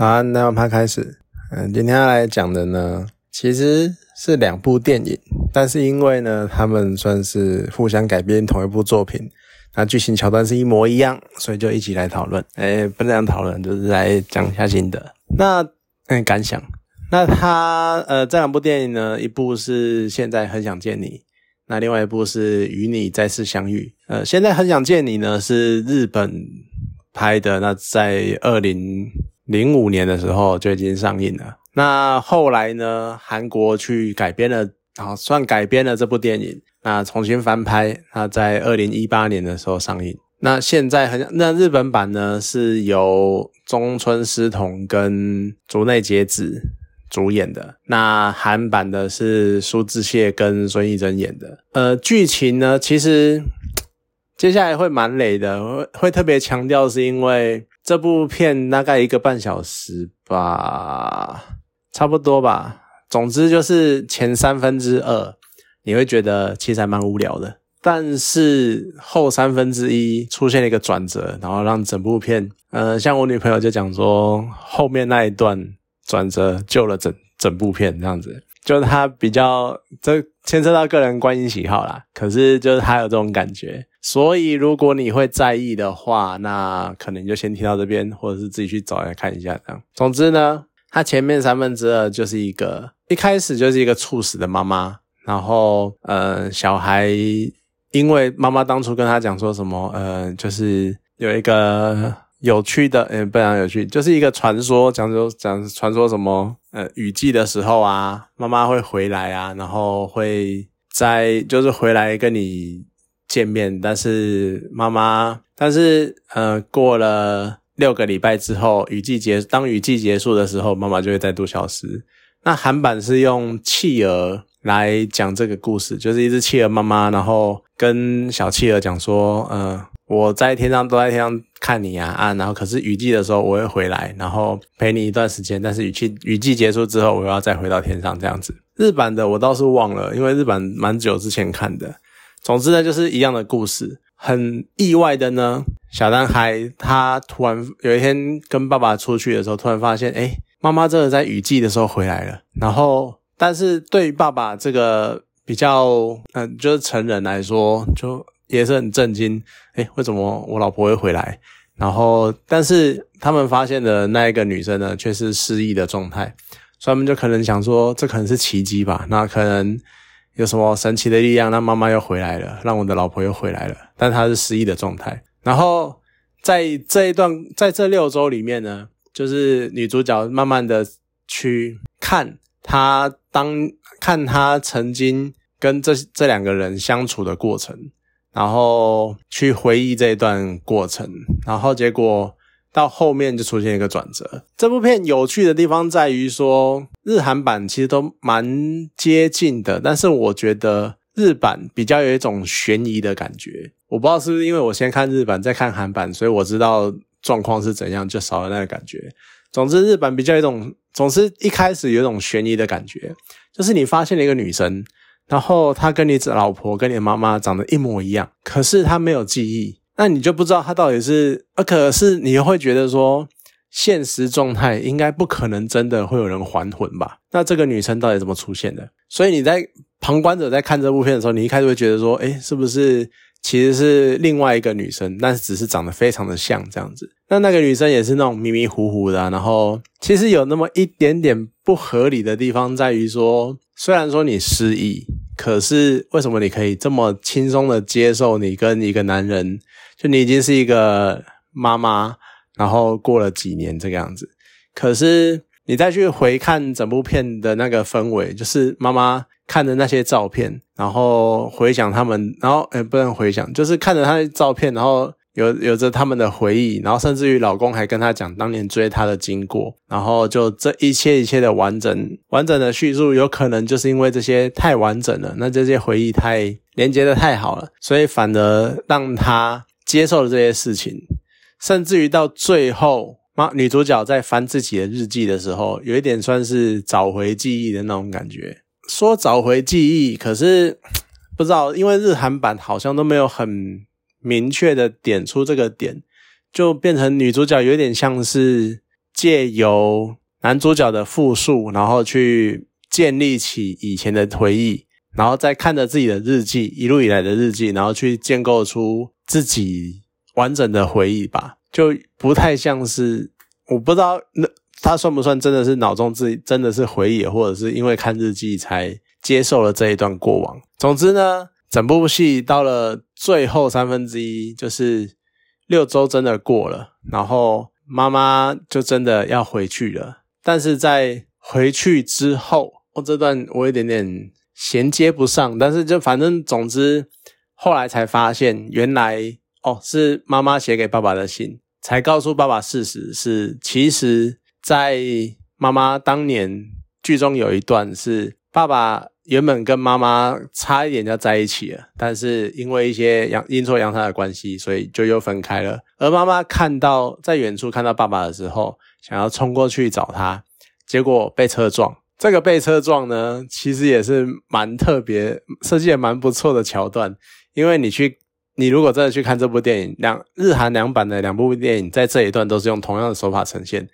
好，那我们开始。嗯，今天要来讲的呢，其实是两部电影，但是因为呢，他们算是互相改编同一部作品，那剧情桥段是一模一样，所以就一起来讨论。哎，不能讨论，就是来讲一下心得。那嗯，感想。那他呃，这两部电影呢，一部是现在很想见你，那另外一部是与你再次相遇。呃，现在很想见你呢，是日本拍的，那在二零。零五年的时候就已经上映了。那后来呢，韩国去改编了，啊，算改编了这部电影，那重新翻拍。那在二零一八年的时候上映。那现在很那日本版呢，是由中村狮童跟竹内结子主演的。那韩版的是苏志燮跟孙艺珍演的。呃，剧情呢，其实接下来会蛮累的，会会特别强调，是因为。这部片大概一个半小时吧，差不多吧。总之就是前三分之二，你会觉得其实还蛮无聊的。但是后三分之一出现了一个转折，然后让整部片，呃，像我女朋友就讲说，后面那一段转折救了整整部片这样子。就是他比较这牵涉到个人观影喜好啦，可是就是他有这种感觉。所以，如果你会在意的话，那可能就先听到这边，或者是自己去找来看一下。这样，总之呢，他前面三分之二就是一个一开始就是一个猝死的妈妈，然后呃，小孩因为妈妈当初跟他讲说什么，呃，就是有一个有趣的，嗯，非常有趣，就是一个传说，讲说讲传说什么，呃，雨季的时候啊，妈妈会回来啊，然后会在就是回来跟你。见面，但是妈妈，但是呃，过了六个礼拜之后，雨季结，当雨季结束的时候，妈妈就会再度消失。那韩版是用企鹅来讲这个故事，就是一只企鹅妈妈，然后跟小企鹅讲说，呃，我在天上都在天上看你啊啊，然后可是雨季的时候我会回来，然后陪你一段时间，但是雨季雨季结束之后，我要再回到天上这样子。日版的我倒是忘了，因为日版蛮久之前看的。总之呢，就是一样的故事。很意外的呢，小男孩他突然有一天跟爸爸出去的时候，突然发现，哎，妈妈真的在雨季的时候回来了。然后，但是对于爸爸这个比较，嗯，就是成人来说，就也是很震惊。哎，为什么我老婆会回来？然后，但是他们发现的那一个女生呢，却是失忆的状态，所以他们就可能想说，这可能是奇迹吧？那可能。有什么神奇的力量，让妈妈又回来了，让我的老婆又回来了，但她是失忆的状态。然后在这一段，在这六周里面呢，就是女主角慢慢的去看她当看她曾经跟这这两个人相处的过程，然后去回忆这一段过程，然后结果。到后面就出现一个转折。这部片有趣的地方在于说，日韩版其实都蛮接近的，但是我觉得日版比较有一种悬疑的感觉。我不知道是不是因为我先看日版再看韩版，所以我知道状况是怎样，就少了那个感觉。总之，日版比较一种，总是一开始有一种悬疑的感觉，就是你发现了一个女生，然后他跟你老婆、跟你妈妈长得一模一样，可是他没有记忆。那你就不知道他到底是，呃，可是你会觉得说，现实状态应该不可能真的会有人还魂吧？那这个女生到底怎么出现的？所以你在旁观者在看这部片的时候，你一开始会觉得说，诶，是不是其实是另外一个女生，但是只是长得非常的像这样子？那那个女生也是那种迷迷糊糊的，然后其实有那么一点点不合理的地方在于说，虽然说你失忆，可是为什么你可以这么轻松的接受你跟一个男人？就你已经是一个妈妈，然后过了几年这个样子，可是你再去回看整部片的那个氛围，就是妈妈看着那些照片，然后回想他们，然后诶不能回想，就是看着他的照片，然后有有着他们的回忆，然后甚至于老公还跟他讲当年追她的经过，然后就这一切一切的完整完整的叙述，有可能就是因为这些太完整了，那这些回忆太连接的太好了，所以反而让他。接受了这些事情，甚至于到最后，妈女主角在翻自己的日记的时候，有一点算是找回记忆的那种感觉。说找回记忆，可是 不知道，因为日韩版好像都没有很明确的点出这个点，就变成女主角有点像是借由男主角的复述，然后去建立起以前的回忆，然后再看着自己的日记，一路以来的日记，然后去建构出自己完整的回忆吧，就不太像是我不知道那他算不算真的是脑中自己真的是回忆，或者是因为看日记才接受了这一段过往。总之呢，整部戏到了最后三分之一，就是六周真的过了，然后。妈妈就真的要回去了，但是在回去之后，哦，这段我有点点衔接不上，但是就反正总之，后来才发现，原来哦是妈妈写给爸爸的信，才告诉爸爸事实是，其实，在妈妈当年剧中有一段是爸爸。原本跟妈妈差一点就在一起了，但是因为一些阳阴错阳差的关系，所以就又分开了。而妈妈看到在远处看到爸爸的时候，想要冲过去找他，结果被车撞。这个被车撞呢，其实也是蛮特别，设计也蛮不错的桥段。因为你去，你如果真的去看这部电影，两日韩两版的两部电影，在这一段都是用同样的手法呈现，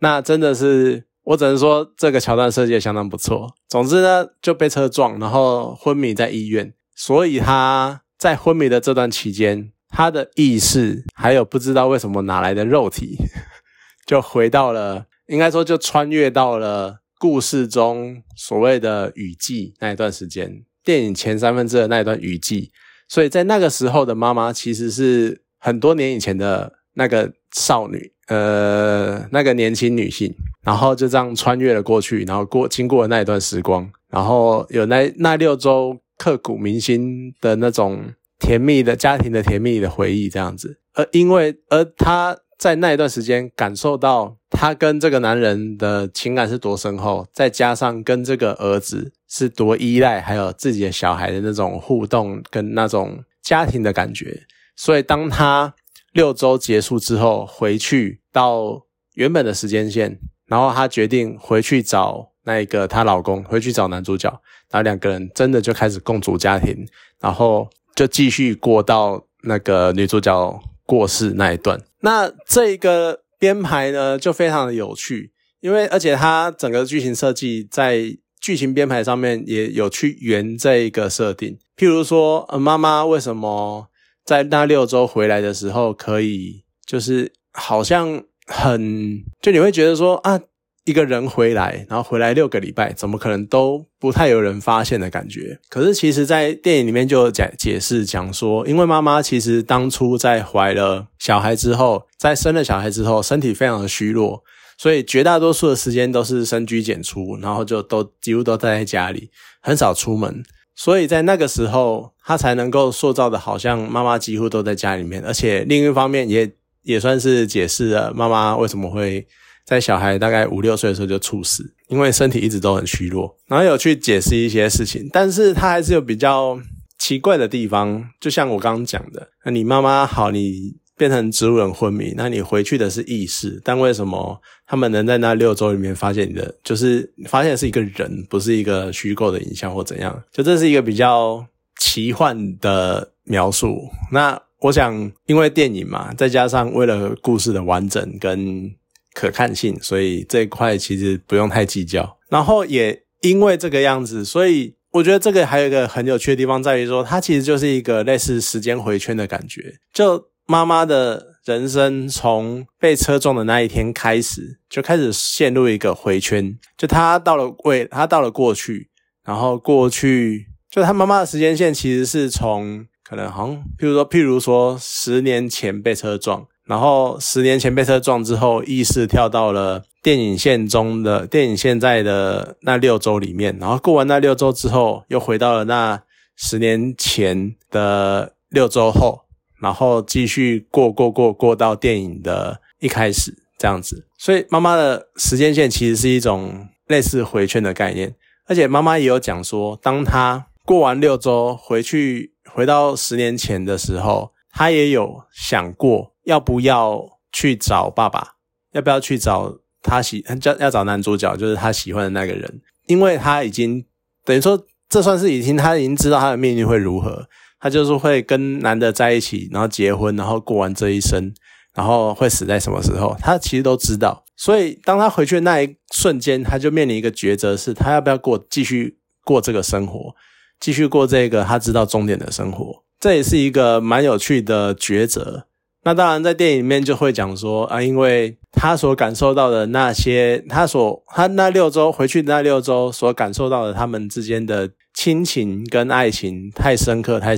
那真的是。我只能说这个桥段设计的相当不错。总之呢，就被车撞，然后昏迷在医院。所以他在昏迷的这段期间，他的意识还有不知道为什么哪来的肉体，就回到了，应该说就穿越到了故事中所谓的雨季那一段时间，电影前三分之二那一段雨季。所以在那个时候的妈妈，其实是很多年以前的那个少女，呃，那个年轻女性。然后就这样穿越了过去，然后过经过了那一段时光，然后有那那六周刻骨铭心的那种甜蜜的家庭的甜蜜的回忆这样子。而因为而他在那一段时间感受到他跟这个男人的情感是多深厚，再加上跟这个儿子是多依赖，还有自己的小孩的那种互动跟那种家庭的感觉，所以当他六周结束之后回去到原本的时间线。然后她决定回去找那个她老公，回去找男主角，然后两个人真的就开始共组家庭，然后就继续过到那个女主角过世那一段。那这一个编排呢，就非常的有趣，因为而且它整个剧情设计在剧情编排上面也有去圆这一个设定。譬如说，呃妈妈为什么在那六周回来的时候，可以就是好像。很，就你会觉得说啊，一个人回来，然后回来六个礼拜，怎么可能都不太有人发现的感觉？可是其实，在电影里面就有解解释讲说，因为妈妈其实当初在怀了小孩之后，在生了小孩之后，身体非常的虚弱，所以绝大多数的时间都是深居简出，然后就都几乎都待在家里，很少出门。所以在那个时候，他才能够塑造的好像妈妈几乎都在家里面，而且另一方面也。也算是解释了妈妈为什么会在小孩大概五六岁的时候就猝死，因为身体一直都很虚弱。然后有去解释一些事情，但是他还是有比较奇怪的地方。就像我刚刚讲的，那你妈妈好，你变成植物人昏迷，那你回去的是意识，但为什么他们能在那六周里面发现你的，就是发现是一个人，不是一个虚构的影像或怎样？就这是一个比较奇幻的描述。那。我想，因为电影嘛，再加上为了故事的完整跟可看性，所以这一块其实不用太计较。然后也因为这个样子，所以我觉得这个还有一个很有趣的地方在于说，它其实就是一个类似时间回圈的感觉。就妈妈的人生从被车撞的那一天开始，就开始陷入一个回圈。就她到了未，她到了过去，然后过去，就她妈妈的时间线其实是从。可能好像，譬如说，譬如说，十年前被车撞，然后十年前被车撞之后，意识跳到了电影线中的电影现在的那六周里面，然后过完那六周之后，又回到了那十年前的六周后，然后继续过过过过到电影的一开始这样子。所以妈妈的时间线其实是一种类似回圈的概念，而且妈妈也有讲说，当她过完六周回去。回到十年前的时候，她也有想过要不要去找爸爸，要不要去找他喜要要找男主角，就是他喜欢的那个人，因为他已经等于说，这算是已经他已经知道他的命运会如何，他就是会跟男的在一起，然后结婚，然后过完这一生，然后会死在什么时候，他其实都知道。所以当他回去的那一瞬间，他就面临一个抉择，是他要不要过继续过这个生活，继续过这个他知道终点的生活。这也是一个蛮有趣的抉择。那当然，在电影里面就会讲说啊，因为他所感受到的那些，他所他那六周回去那六周所感受到的他们之间的亲情跟爱情太深刻、太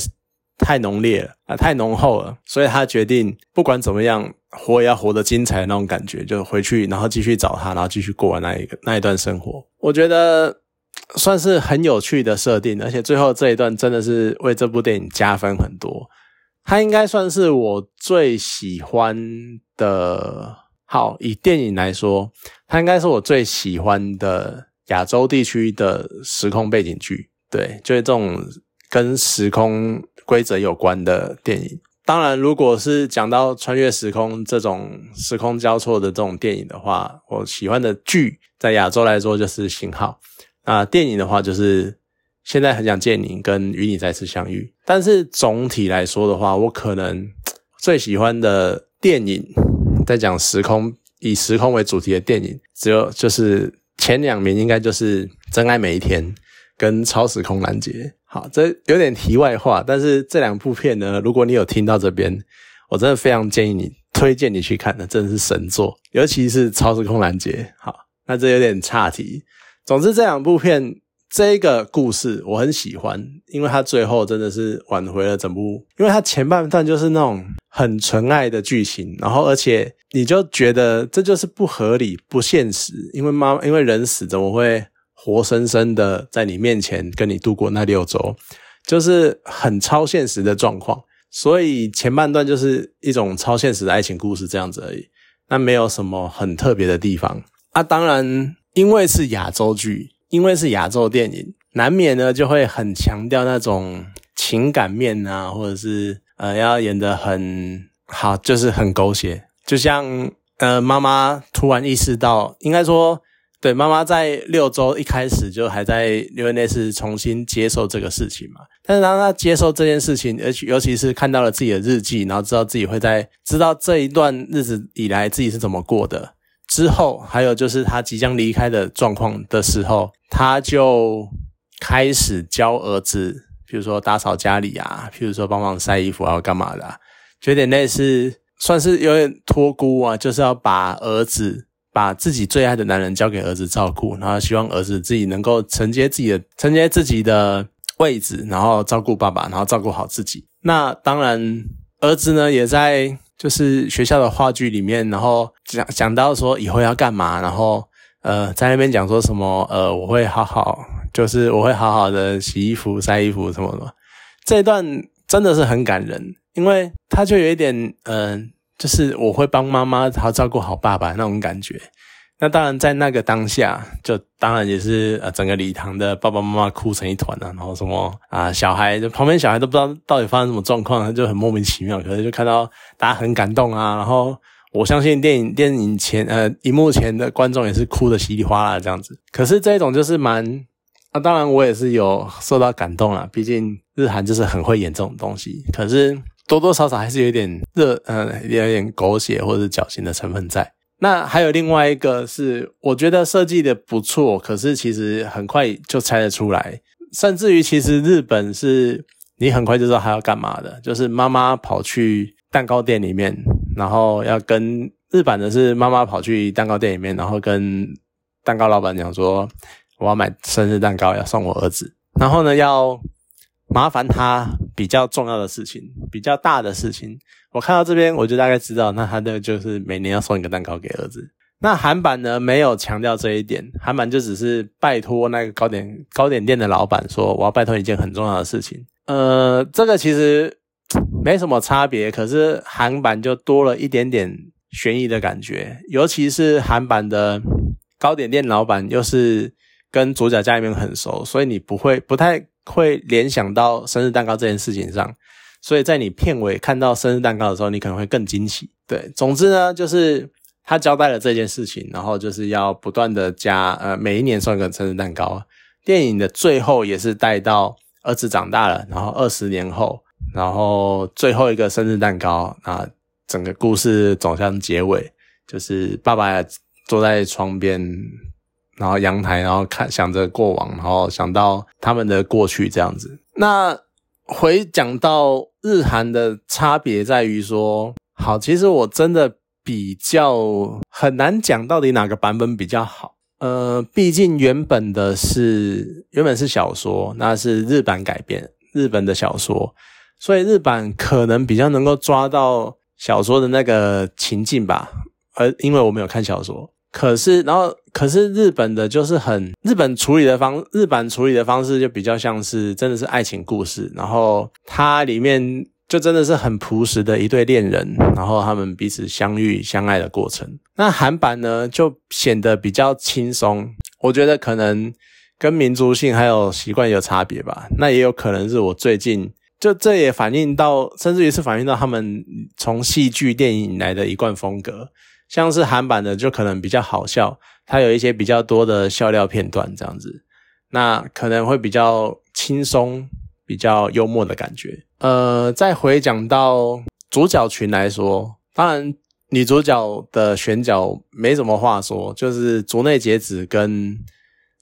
太浓烈了啊，太浓厚了，所以他决定不管怎么样，活也要活得精彩那种感觉，就回去，然后继续找他，然后继续过完那一个那一段生活。我觉得 算是很有趣的设定，而且最后这一段真的是为这部电影加分很多。它应该算是我最喜欢的。好，以电影来说，它应该是我最喜欢的亚洲地区的时空背景剧。对，就是这种跟时空规则有关的电影。当然，如果是讲到穿越时空这种时空交错的这种电影的话，我喜欢的剧在亚洲来说就是《信号》。啊，电影的话就是。现在很想见你，跟与你再次相遇。但是总体来说的话，我可能最喜欢的电影，在讲时空以时空为主题的电影，只有就是前两名，应该就是《真爱每一天》跟《超时空拦截》。好，这有点题外话，但是这两部片呢，如果你有听到这边，我真的非常建议你推荐你去看的，真的是神作，尤其是《超时空拦截》。好，那这有点岔题。总之，这两部片。这个故事我很喜欢，因为它最后真的是挽回了整部。因为它前半段就是那种很纯爱的剧情，然后而且你就觉得这就是不合理、不现实。因为妈，因为人死怎么会活生生的在你面前跟你度过那六周，就是很超现实的状况。所以前半段就是一种超现实的爱情故事这样子而已，那没有什么很特别的地方啊。当然，因为是亚洲剧。因为是亚洲电影，难免呢就会很强调那种情感面啊，或者是呃要演得很好，就是很狗血。就像呃妈妈突然意识到，应该说对妈妈在六周一开始就还在因为那是重新接受这个事情嘛。但是当她接受这件事情，而且尤其是看到了自己的日记，然后知道自己会在知道这一段日子以来自己是怎么过的。之后，还有就是他即将离开的状况的时候，他就开始教儿子，比如说打扫家里啊，譬如说帮忙晒衣服啊，干嘛的，就有点类似，算是有点托孤啊，就是要把儿子把自己最爱的男人交给儿子照顾，然后希望儿子自己能够承接自己的承接自己的位置，然后照顾爸爸，然后照顾好自己。那当然，儿子呢也在。就是学校的话剧里面，然后讲讲到说以后要干嘛，然后呃在那边讲说什么呃我会好好，就是我会好好的洗衣服、晒衣服什么的。这一段真的是很感人，因为他就有一点嗯，就是我会帮妈妈好照顾好爸爸那种感觉。那当然，在那个当下，就当然也是呃，整个礼堂的爸爸妈妈哭成一团啊，然后什么啊，小孩就旁边小孩都不知道到底发生什么状况，就很莫名其妙。可是就看到大家很感动啊，然后我相信电影电影前呃荧幕前的观众也是哭的稀里哗啦这样子。可是这种就是蛮啊，当然我也是有受到感动啊，毕竟日韩就是很会演这种东西。可是多多少少还是有点热，呃，有点狗血或者是矫情的成分在。那还有另外一个是，我觉得设计的不错，可是其实很快就猜得出来，甚至于其实日本是你很快就知道他要干嘛的，就是妈妈跑去蛋糕店里面，然后要跟日版的是妈妈跑去蛋糕店里面，然后跟蛋糕老板讲说，我要买生日蛋糕要送我儿子，然后呢要麻烦他比较重要的事情，比较大的事情。我看到这边，我就大概知道，那他的就是每年要送一个蛋糕给儿子。那韩版呢，没有强调这一点，韩版就只是拜托那个糕点糕点店的老板说，我要拜托一件很重要的事情。呃，这个其实没什么差别，可是韩版就多了一点点悬疑的感觉，尤其是韩版的糕点店老板又是跟主角家里面很熟，所以你不会不太会联想到生日蛋糕这件事情上。所以在你片尾看到生日蛋糕的时候，你可能会更惊喜。对，总之呢，就是他交代了这件事情，然后就是要不断的加，呃，每一年送一个生日蛋糕。电影的最后也是带到儿子长大了，然后二十年后，然后最后一个生日蛋糕，啊，整个故事走向结尾，就是爸爸坐在窗边，然后阳台，然后看想着过往，然后想到他们的过去这样子。那回讲到日韩的差别在于说，好，其实我真的比较很难讲到底哪个版本比较好。呃，毕竟原本的是原本是小说，那是日版改编日本的小说，所以日版可能比较能够抓到小说的那个情境吧。而因为我没有看小说，可是然后可是日本的就是很日本处理的方日版处理的方式就比较像是真的是爱情故事，然后它里面。就真的是很朴实的一对恋人，然后他们彼此相遇相爱的过程。那韩版呢，就显得比较轻松。我觉得可能跟民族性还有习惯有差别吧。那也有可能是我最近就这也反映到，甚至于是反映到他们从戏剧电影来的一贯风格。像是韩版的就可能比较好笑，它有一些比较多的笑料片段这样子，那可能会比较轻松。比较幽默的感觉。呃，再回讲到主角群来说，当然女主角的选角没什么话说，就是竹内结子跟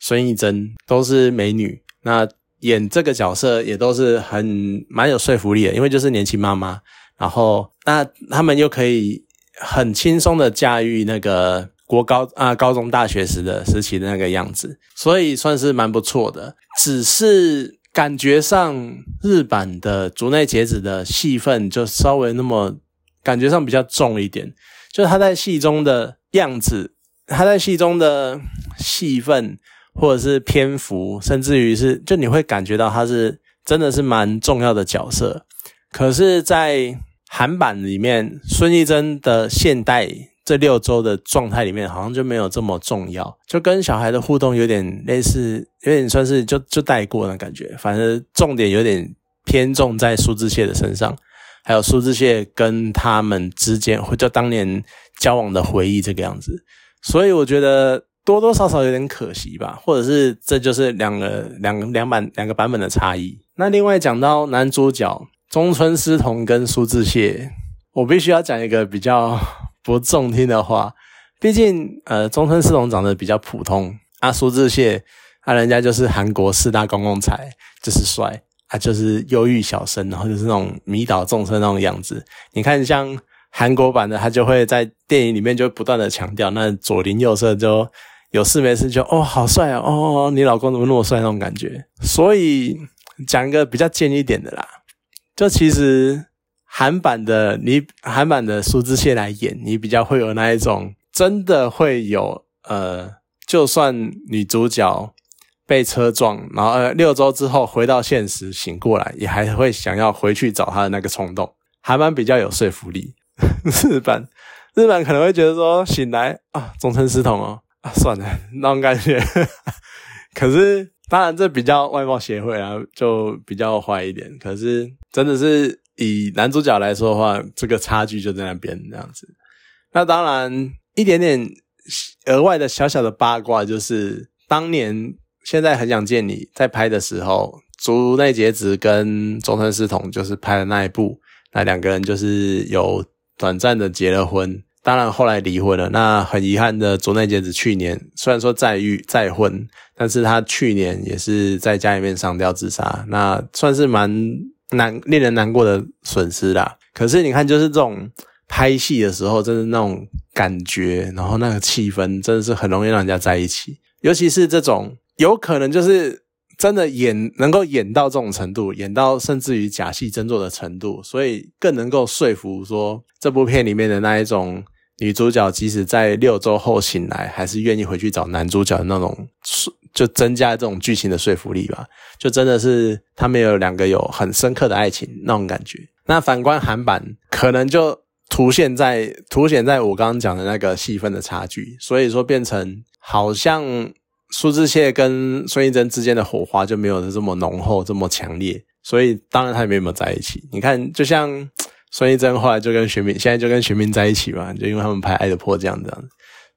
孙艺珍都是美女，那演这个角色也都是很蛮有说服力的，因为就是年轻妈妈，然后那他们又可以很轻松的驾驭那个国高啊高中大学时的时期的那个样子，所以算是蛮不错的，只是。感觉上日版的竹内结子的戏份就稍微那么感觉上比较重一点，就他在戏中的样子，他在戏中的戏份或者是篇幅，甚至于是就你会感觉到他是真的是蛮重要的角色。可是，在韩版里面，孙艺珍的现代。这六周的状态里面，好像就没有这么重要，就跟小孩的互动有点类似，有点算是就就带过的感觉。反正重点有点偏重在苏志燮的身上，还有苏志燮跟他们之间，或者当年交往的回忆这个样子。所以我觉得多多少少有点可惜吧，或者是这就是两个两个两版两个版本的差异。那另外讲到男主角中村狮童跟苏志燮，我必须要讲一个比较。不中听的话，毕竟呃，中村四龙长得比较普通，啊，苏志燮啊，人家就是韩国四大公共财，就是帅，啊，就是忧郁小生，然后就是那种迷倒众生那种样子。你看，像韩国版的，他就会在电影里面就不断的强调，那左邻右舍就有事没事就哦，好帅哦，哦，你老公怎么那么帅那种感觉。所以讲一个比较贱一点的啦，就其实。韩版的你，韩版的苏志燮来演，你比较会有那一种，真的会有呃，就算女主角被车撞，然后呃六周之后回到现实醒过来，也还会想要回去找她的那个冲动。韩版比较有说服力，日版日版可能会觉得说醒来啊，终身失童哦啊，算了那种感觉。可是当然这比较外貌协会啊，就比较坏一点。可是真的是。以男主角来说的话，这个差距就在那边这样子。那当然，一点点额外的小小的八卦就是，当年现在很想见你在拍的时候，竹内结子跟中村狮童就是拍的那一部，那两个人就是有短暂的结了婚，当然后来离婚了。那很遗憾的，竹内结子去年虽然说再遇再婚，但是他去年也是在家里面上吊自杀，那算是蛮。难令人难过的损失啦。可是你看，就是这种拍戏的时候，真的那种感觉，然后那个气氛，真的是很容易让人家在一起。尤其是这种有可能就是真的演能够演到这种程度，演到甚至于假戏真做的程度，所以更能够说服说这部片里面的那一种女主角，即使在六周后醒来，还是愿意回去找男主角的那种。就增加这种剧情的说服力吧，就真的是他们有两个有很深刻的爱情那种感觉。那反观韩版，可能就凸显在凸显在我刚刚讲的那个戏份的差距，所以说变成好像苏志燮跟孙艺珍之间的火花就没有这么浓厚、这么强烈。所以当然他们没有在一起。你看，就像孙艺珍后来就跟玄彬，现在就跟玄彬在一起嘛，就因为他们拍《爱的迫降》这样子。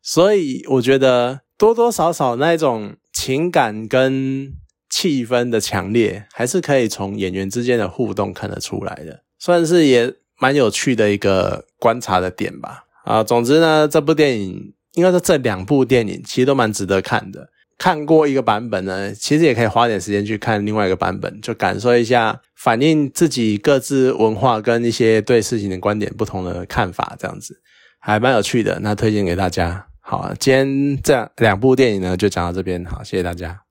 所以我觉得多多少少那一种。情感跟气氛的强烈，还是可以从演员之间的互动看得出来的，算是也蛮有趣的一个观察的点吧。啊，总之呢，这部电影应该说这两部电影其实都蛮值得看的。看过一个版本呢，其实也可以花点时间去看另外一个版本，就感受一下反映自己各自文化跟一些对事情的观点不同的看法，这样子还蛮有趣的。那推荐给大家。好，今天这两部电影呢就讲到这边，好，谢谢大家。